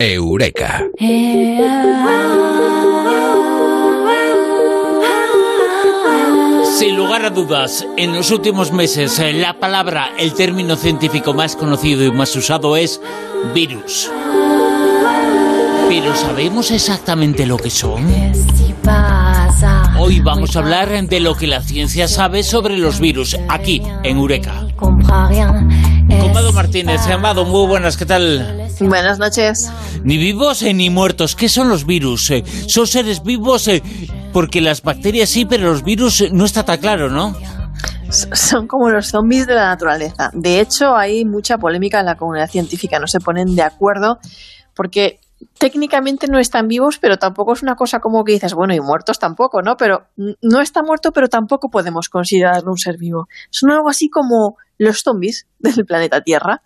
Eureka. Sin lugar a dudas, en los últimos meses eh, la palabra, el término científico más conocido y más usado es virus. Pero ¿sabemos exactamente lo que son? Hoy vamos a hablar de lo que la ciencia sabe sobre los virus, aquí, en Eureka. Comado Martínez, Amado, muy buenas, ¿qué tal? Buenas noches. Ni vivos eh, ni muertos, ¿qué son los virus? Eh, son seres vivos eh, porque las bacterias sí, pero los virus no está tan claro, ¿no? Son como los zombies de la naturaleza. De hecho, hay mucha polémica en la comunidad científica, no se ponen de acuerdo porque técnicamente no están vivos, pero tampoco es una cosa como que dices, bueno, y muertos tampoco, ¿no? Pero no está muerto, pero tampoco podemos considerarlo un ser vivo. Son algo así como los zombies del planeta Tierra.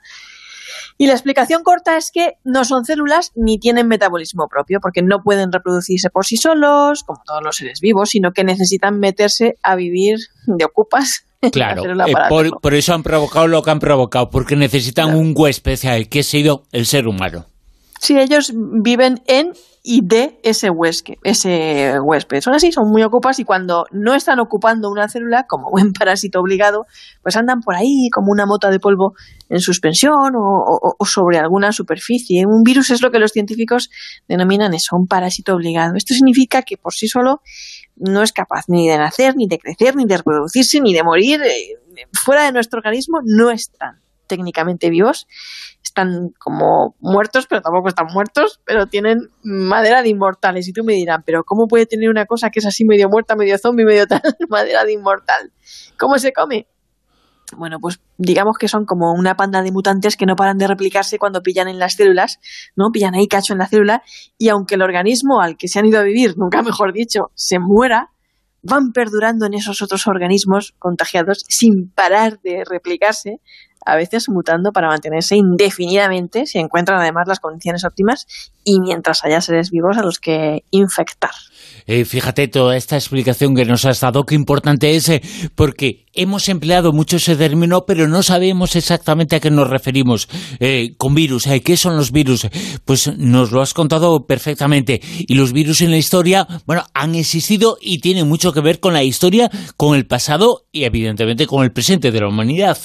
Y la explicación corta es que no son células ni tienen metabolismo propio, porque no pueden reproducirse por sí solos, como todos los seres vivos, sino que necesitan meterse a vivir de ocupas. Claro, eh, por, por, eso han provocado lo que han provocado, porque necesitan un huésped, que ha sido el ser humano. Sí, ellos viven en y de ese huésped, ese huésped. Son así, son muy ocupas y cuando no están ocupando una célula, como buen parásito obligado, pues andan por ahí como una mota de polvo en suspensión o, sobre alguna superficie. Un virus es lo que los científicos denominan eso, un parásito obligado. Esto significa que por sí solo no es capaz ni de nacer, ni de crecer, ni de reproducirse, ni de morir. Eh, fuera de nuestro organismo no están técnicamente vivos están como muertos, pero tampoco están muertos, pero tienen madera de inmortales. Y tú me dirás, pero ¿cómo puede tener una cosa que es así medio muerta, medio zombie, medio tal, madera de inmortal? ¿Cómo se come? Bueno, pues digamos que son como una panda de mutantes que no paran de replicarse cuando pillan en las células, ¿no? Pillan ahí cacho en la célula y aunque el organismo al que se han ido a vivir, nunca mejor dicho, se muera, van perdurando en esos otros organismos contagiados sin parar de replicarse a veces mutando para mantenerse indefinidamente si encuentran además las condiciones óptimas y mientras haya seres vivos a los que infectar. Eh, fíjate toda esta explicación que nos has dado, qué importante es, eh, porque hemos empleado mucho ese término, pero no sabemos exactamente a qué nos referimos eh, con virus. ¿Qué son los virus? Pues nos lo has contado perfectamente. Y los virus en la historia, bueno, han existido y tienen mucho que ver con la historia, con el pasado y evidentemente con el presente de la humanidad.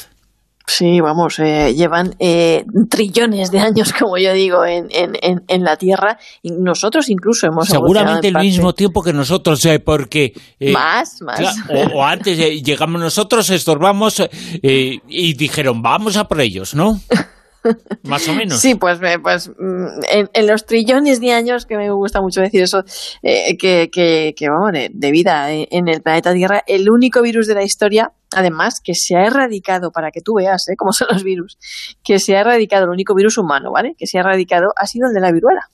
Sí, vamos, eh, llevan eh, trillones de años, como yo digo, en, en, en, la Tierra. Y nosotros incluso hemos Seguramente el mismo tiempo que nosotros, eh, porque... más, más. o, antes llegamos nosotros, estorbamos y dijeron, vamos a por ellos, ¿no? Más o menos. Sí, pues, pues mm, en, los trillones de años, que me gusta mucho decir eso, que, que, que, vamos, de vida en el planeta Tierra, el único virus de la historia además, que se ha erradicado, para que tú veas ¿eh? cómo son los virus, que se ha erradicado, el único virus humano, ¿vale? Que se ha erradicado ha sido el de la viruela,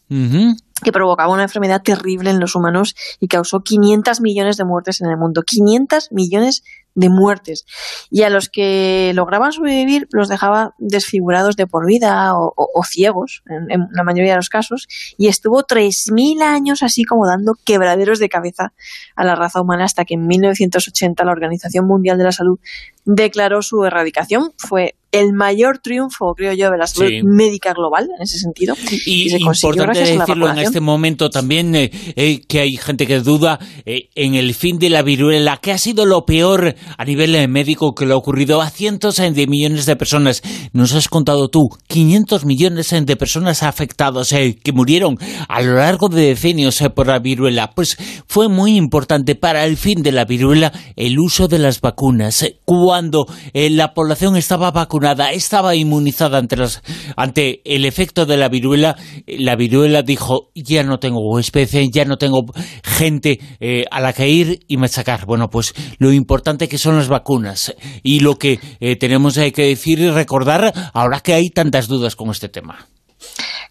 que provocaba una enfermedad terrible en los humanos y causó 500 millones de muertes en el mundo. 500 millones de muertes. Y a los que lograban sobrevivir los dejaba desfigurados de por vida o, ciegos, en, la mayoría de los casos, y estuvo 3.000 años así como dando quebraderos de cabeza a la raza humana hasta que en 1980 la Organización Mundial de la Salud declaró su erradicación. Fue el mayor triunfo, creo yo, de la salud médica global en ese sentido. Y, y importante decirlo en este momento también, eh, eh, que hay gente que duda eh, en el fin de la viruela, que ha sido lo peor a nivel médico que le ha ocurrido a cientos de millones de personas. Nos has contado tú, 500 millones de personas afectadas que murieron a lo largo de decenios por la viruela. Pues fue muy importante para el fin de la viruela el uso de las vacunas. Cuando la población estaba vacunada, estaba inmunizada ante, ante el efecto de la viruela, la viruela dijo, ya no tengo huésped, ya no tengo gente eh, a la que ir y machacar. Bueno, pues lo importante que son las vacunas y lo que eh, tenemos que decir y recordar ahora que hay tantas dudas con este tema.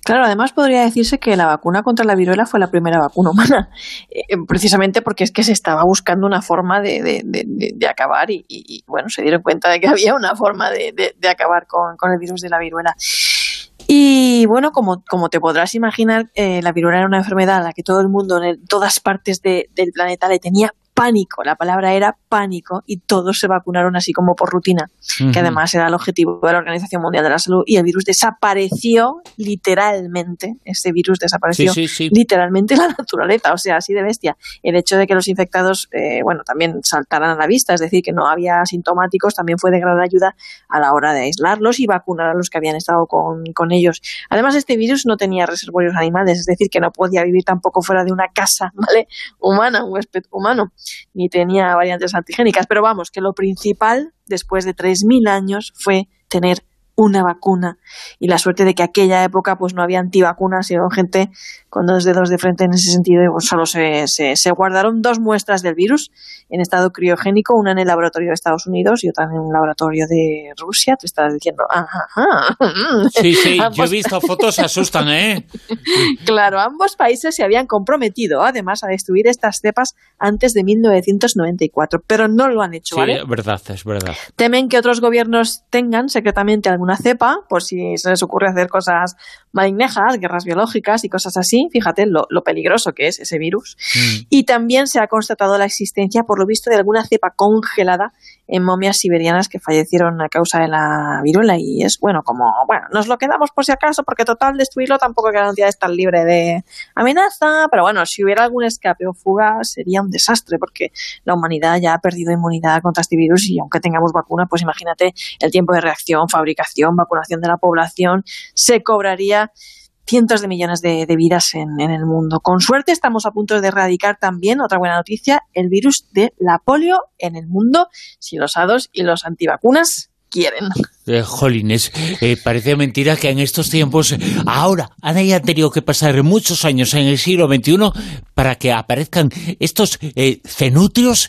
Claro, además podría decirse que la vacuna contra la viruela fue la primera vacuna humana, eh, precisamente porque es que se estaba buscando una forma de, acabar y, bueno, se dieron cuenta de que había una forma de, acabar con, el virus de la viruela. Y bueno, como, como te podrás imaginar, eh, la viruela era una enfermedad a la que todo el mundo en todas partes del planeta le tenía pánico, la palabra era pánico y todos se vacunaron así como por rutina, que además era el objetivo de la Organización Mundial de la Salud y el virus desapareció literalmente, este virus desapareció literalmente en la naturaleza, o sea, así de bestia. El hecho de que los infectados, eh, bueno, también saltaran a la vista, es decir, que no había sintomáticos, también fue de gran ayuda a la hora de aislarlos y vacunar a los que habían estado con, con ellos. Además, este virus no tenía reservorios animales, es decir, que no podía vivir tampoco fuera de una casa, ¿vale? Humana, un huésped humano ni tenía variantes antigénicas. Pero vamos, que lo principal después de 3.000 años fue tener una vacuna y la suerte de que aquella época pues no había antivacunas y gente con dos dedos de frente en ese sentido pues, solo se, se, guardaron dos muestras del virus en estado criogénico, una en el laboratorio de Estados Unidos y otra en un laboratorio de Rusia. Te estás diciendo, ajá, Sí, sí, yo he visto fotos, se asustan, ¿eh? claro, ambos países se habían comprometido además a destruir estas cepas antes de 1994, pero no lo han hecho, ¿vale? Sí, es verdad, es verdad. Temen que otros gobiernos tengan secretamente alguna cepa, por si se les ocurre hacer cosas malignejas, guerras biológicas y cosas así. Fíjate lo, peligroso que es ese virus. Mm. Y también se ha constatado la existencia, por lo visto, de alguna cepa congelada en momias siberianas que fallecieron a causa de la viruela. Y es bueno, como, bueno, nos lo quedamos por si acaso, porque total, destruirlo tampoco garantía estar libre de amenaza. Pero bueno, si hubiera algún escape o fuga, sería un desastre, porque la humanidad ya ha perdido inmunidad contra este virus y aunque tengamos vacuna, pues imagínate el tiempo de reacción, fabricación, vacunación de la población, se cobraría cientos de millones de, vidas en, en, el mundo. Con suerte estamos a punto de erradicar también, otra buena noticia, el virus de la polio en el mundo si los hados y los antivacunas quieren. Eh, jolines, eh, parece mentira que en estos tiempos, ahora, hayan tenido que pasar muchos años en el siglo XXI para que aparezcan estos eh, cenutrios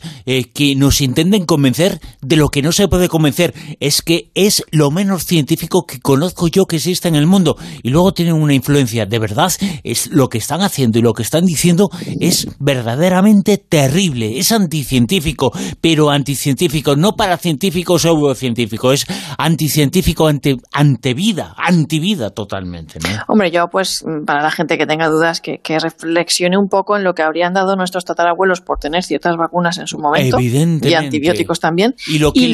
que nos intenten convencer de lo que no se puede convencer. Es que es lo menos científico que conozco yo que existe en el mundo. Y luego tienen una influencia, de verdad, es lo que están haciendo y lo que están diciendo es verdaderamente terrible. Es anticientífico, pero anticientífico, no para científicos o pseudocientíficos, es anti científico ante, ante vida, antivida totalmente. ¿no? Hombre, yo pues para la gente que tenga dudas que, reflexione un poco en lo que habrían dado nuestros tatarabuelos por tener ciertas vacunas en su momento y antibióticos también y lo que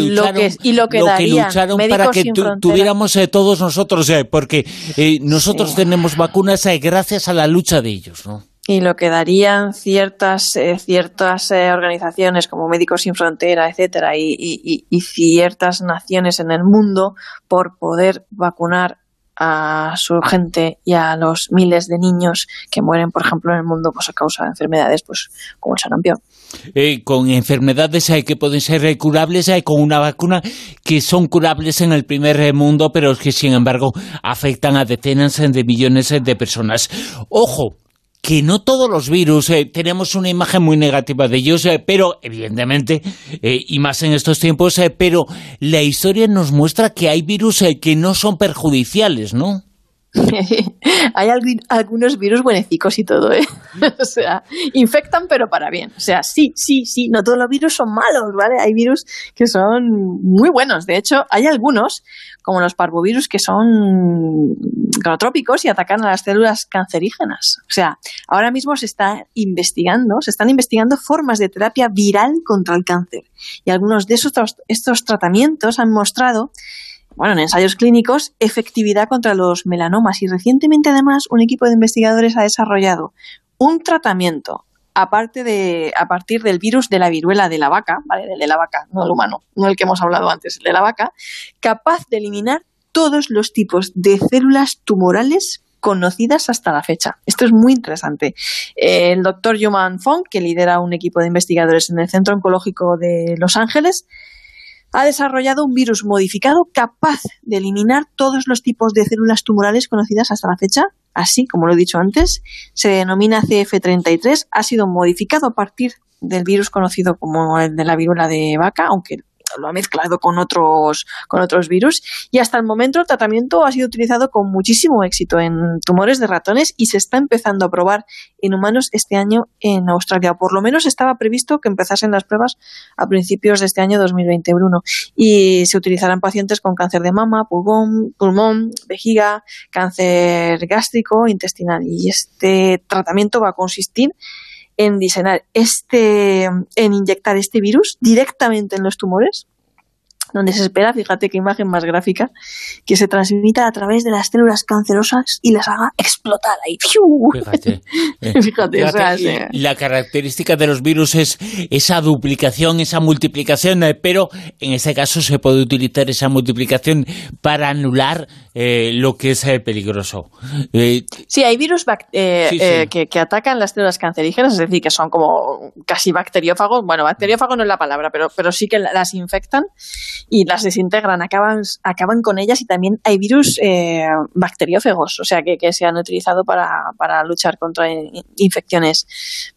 lucharon, para que tuviéramos eh, todos nosotros, eh, porque eh, nosotros tenemos vacunas gracias a la lucha de ellos, ¿no? Y lo que darían ciertas, eh, ciertas eh, organizaciones como Médicos Sin Frontera, etcétera, y, ciertas naciones en el mundo por poder vacunar a su gente y a los miles de niños que mueren, por ejemplo, en el mundo pues, a causa de enfermedades pues, como el sarampión. Eh, con enfermedades que pueden ser curables, con una vacuna que son curables en el primer mundo, pero que sin embargo afectan a decenas de millones de personas. Ojo, que no todos los virus eh, tenemos una imagen muy negativa de ellos, eh, pero evidentemente, eh, y más en estos tiempos, pero la historia nos muestra que hay virus que no son perjudiciales, ¿no? hay algunos virus buenicos y todo, ¿eh? o sea, infectan pero para bien. O sea, sí, sí, sí, no todos los virus son malos, ¿vale? Hay virus que son muy buenos. De hecho, hay algunos, como los parvovirus, que son cronotrópicos y atacan a las células cancerígenas. O sea, ahora mismo se está investigando, se están investigando formas de terapia viral contra el cáncer. Y algunos de esos, estos tratamientos han mostrado bueno, en ensayos clínicos, efectividad contra los melanomas. Y recientemente, además, un equipo de investigadores ha desarrollado un tratamiento aparte de, a partir del virus de la viruela de la vaca, ¿vale? de la vaca, no el humano, no el que hemos hablado antes, el de la vaca, capaz de eliminar todos los tipos de células tumorales conocidas hasta la fecha. Esto es muy interesante. El doctor Yuman Fong, que lidera un equipo de investigadores en el Centro Oncológico de Los Ángeles, ha desarrollado un virus modificado capaz de eliminar todos los tipos de células tumorales conocidas hasta la fecha. Así, como lo he dicho antes, se denomina CF33, ha sido modificado a partir del virus conocido como el de la viruela de vaca, aunque lo ha mezclado con otros, con otros virus y hasta el momento el tratamiento ha sido utilizado con muchísimo éxito en tumores de ratones y se está empezando a probar en humanos este año en Australia. Por lo menos estaba previsto que empezasen las pruebas a principios de este año 2021 y se utilizarán pacientes con cáncer de mama, pulmón, pulmón, vejiga, cáncer gástrico, intestinal y este tratamiento va a consistir en diseñar este, en inyectar este virus directamente en los tumores donde se espera, fíjate qué imagen más gráfica, que se transmita a través de las células cancerosas y las haga explotar ahí. Fíjate. Fíjate, o sea, La característica de los virus es esa duplicación, esa multiplicación, eh, pero en este caso se puede utilizar esa multiplicación para anular eh, lo que es eh, peligroso. sí, hay virus Que, atacan las células cancerígenas, es decir, que son como casi bacteriófagos. Bueno, bacteriófago no es la palabra, pero, pero sí que las infectan y las desintegran, acaban, acaban con ellas y también hay virus eh, bacteriófagos, o sea, que, que, se han utilizado para, para luchar contra infecciones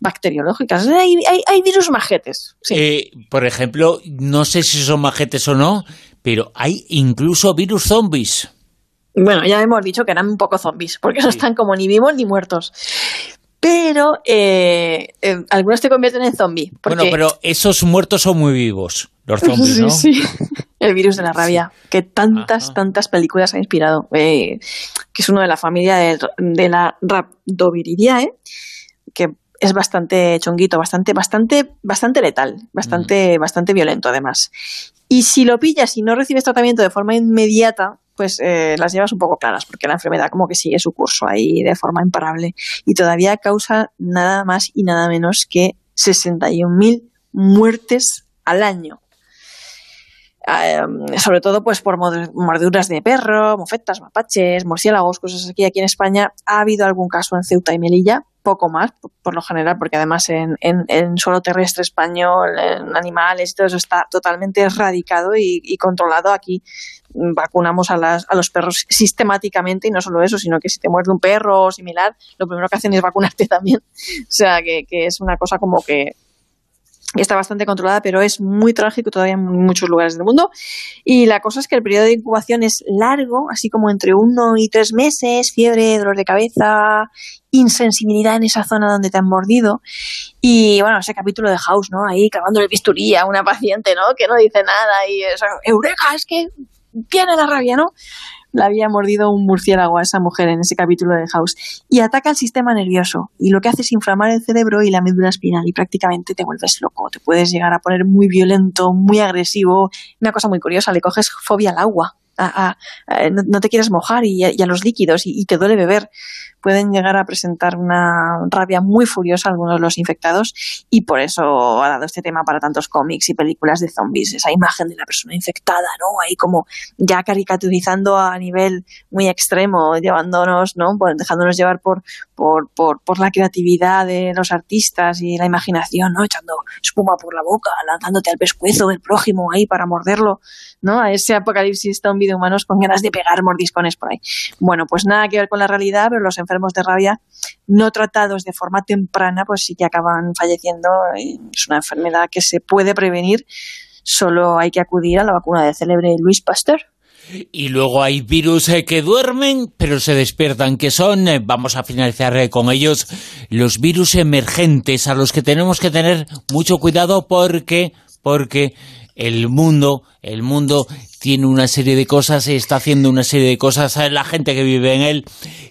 bacteriológicas. Hay, hay, virus majetes. Eh, por ejemplo, no sé si son majetes o no, pero hay incluso virus zombies. Bueno, ya hemos dicho que eran un poco zombies, porque no están como ni vivos ni muertos pero eh, algunos te convierten en zombie. Bueno, pero esos muertos son muy vivos, los zombies, ¿no? Sí, sí. El virus de la rabia, que tantas, tantas películas ha inspirado, eh, que es uno de la familia de, de la Rhabdoviridae, que es bastante chonguito, bastante, bastante, bastante letal, bastante, bastante violento además. Y si lo pillas y no recibes tratamiento de forma inmediata, pues eh, las llevas un poco claras, porque la enfermedad como que sigue su curso ahí de forma imparable y todavía causa nada más y nada menos que 61.000 muertes al año. Em, sobre todo pues por mordeduras de perro, mofetas, mapaches, murciélagos, cosas aquí. Aquí en España ha habido algún caso en Ceuta y Melilla, poco más, por, lo general, porque además en, en, suelo terrestre español, en animales, todo eso está totalmente erradicado y, controlado. Aquí vacunamos a, las, a los perros sistemáticamente y no solo eso, sino que si te muerde un perro o similar, lo primero que hacen es vacunarte también. O sea, que, que es una cosa como que está bastante controlada, pero es muy trágico todavía en muchos lugares del mundo. Y la cosa es que el periodo de incubación es largo, así como entre uno y tres meses, fiebre, dolor de cabeza, insensibilidad en esa zona donde te han mordido. Y bueno, ese capítulo de House, ¿no? Ahí clavando el bisturí a una paciente, ¿no? Que no dice nada y eso, Eureka, es que tiene la rabia, ¿no? La había mordido un murciélago a esa mujer en ese capítulo de House. Y ataca el sistema nervioso. Y lo que hace es inflamar el cerebro y la médula espinal. Y prácticamente te vuelves loco. Te puedes llegar a poner muy violento, muy agresivo. Una cosa muy curiosa, le coges fobia al agua. No, te quieres mojar y, a los líquidos y, te duele beber pueden llegar a presentar una rabia muy furiosa algunos de los infectados y por eso ha dado este tema para tantos cómics y películas de zombies, esa imagen de la persona infectada, ¿no? Ahí como ya caricaturizando a nivel muy extremo, llevándonos, ¿no? dejándonos llevar por, por, por, la creatividad de los artistas y la imaginación, ¿no? Echando espuma por la boca, lanzándote al pescuezo del prójimo ahí para morderlo, ¿no? A ese apocalipsis zombie de humanos con ganas de pegar mordiscones por ahí. Bueno, pues nada que ver con la realidad, pero los enfermos de rabia no tratados de forma temprana, pues sí que acaban falleciendo. Es una enfermedad que se puede prevenir, solo hay que acudir a la vacuna de célebre Luis Pasteur. Y luego hay virus eh, que duermen, pero se despiertan, que son, eh, vamos a finalizar eh, con ellos, los virus emergentes, a los que tenemos que tener mucho cuidado porque, porque el mundo, el mundo tiene una serie de cosas, está haciendo una serie de cosas, la gente que vive en él,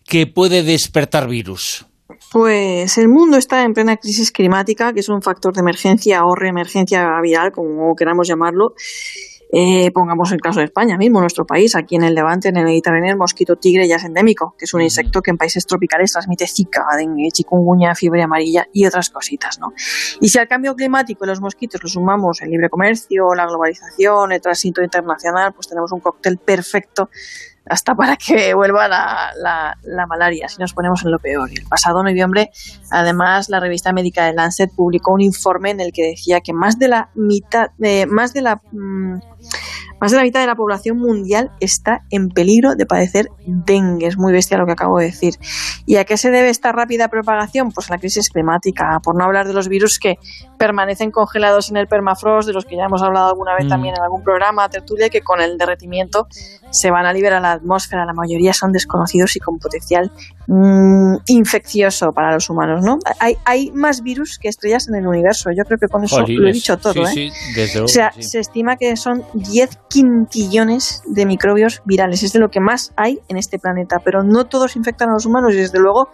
que puede despertar virus. Pues el mundo está en plena crisis climática, que es un factor de emergencia o reemergencia viral, como queramos llamarlo, eh, pongamos el caso de España mismo, nuestro país, aquí en el Levante, en el Mediterráneo, el mosquito tigre ya es endémico, que es un insecto que en países tropicales transmite zika, dengue, chikungunya, fiebre amarilla y otras cositas, ¿no? Y si al cambio climático y los mosquitos lo sumamos el libre comercio, la globalización, el tránsito internacional, pues tenemos un cóctel perfecto hasta para que vuelva la, la, malaria, si nos ponemos en lo peor. El pasado noviembre, además, la revista médica de Lancet publicó un informe en el que decía que más de la mitad, de, más de la mm, más de la mitad de la población mundial está en peligro de padecer dengue. Es muy bestia lo que acabo de decir. ¿Y a qué se debe esta rápida propagación? Pues a la crisis climática, por no hablar de los virus que permanecen congelados en el permafrost, de los que ya hemos hablado alguna vez mm. también en algún programa, tertulia, que con el derretimiento se van a liberar a la atmósfera. La mayoría son desconocidos y con potencial mm, infeccioso para los humanos, ¿no? Hay, hay más virus que estrellas en el universo. Yo creo que con eso lo he dicho todo, ¿eh? o sea, se estima que son 10 quintillones de microbios virales. Es de lo que más hay en este planeta, pero no todos infectan a los humanos y desde luego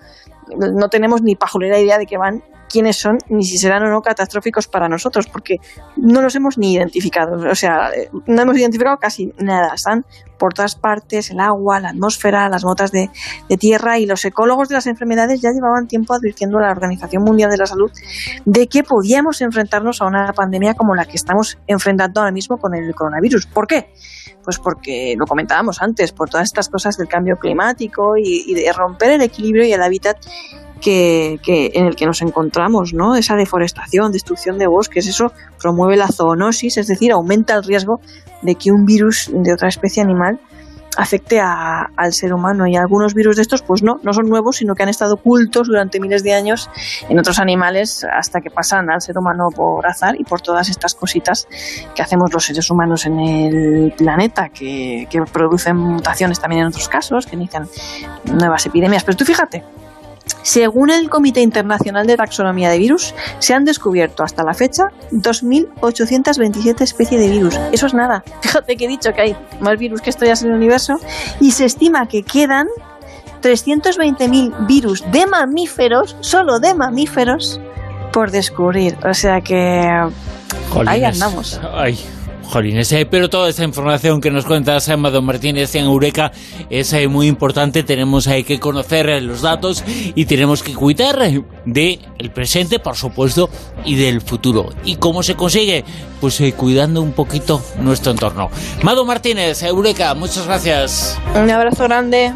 no tenemos ni pajolera idea de que van quiénes son ni si serán o no catastróficos para nosotros, porque no los hemos ni identificado. O sea, no hemos identificado casi nada. Están por todas partes, el agua, la atmósfera, las motas de, tierra y los ecólogos de las enfermedades ya llevaban tiempo advirtiendo a la Organización Mundial de la Salud de que podíamos enfrentarnos a una pandemia como la que estamos enfrentando ahora mismo con el coronavirus. ¿Por qué? Pues porque lo comentábamos antes, por todas estas cosas del cambio climático y, de romper el equilibrio y el hábitat que, en el que nos encontramos, ¿no? Esa deforestación, destrucción de bosques, eso promueve la zoonosis, es decir, aumenta el riesgo de que un virus de otra especie animal afecte al ser humano y algunos virus de estos pues no, no son nuevos sino que han estado ocultos durante miles de años en otros animales hasta que pasan al ser humano por azar y por todas estas cositas que hacemos los seres humanos en el planeta que, que producen mutaciones también en otros casos que inician nuevas epidemias pero tú fíjate según el Comité Internacional de Taxonomía de Virus, se han descubierto hasta la fecha 2.827 especies de virus. Eso es nada. Fíjate que he dicho que hay más virus que estrellas en el universo y se estima que quedan 320.000 virus de mamíferos, solo de mamíferos, por descubrir. O sea que ahí andamos. Jolines, pero toda esa información que nos cuenta Amado Martínez en Eureka es eh, muy importante. Tenemos hay que conocer eh, los datos y tenemos que cuidar del presente, por supuesto, y del futuro. ¿Y cómo se consigue? Pues eh, cuidando un poquito nuestro entorno. Amado Martínez, Eureka, muchas gracias. Un abrazo grande.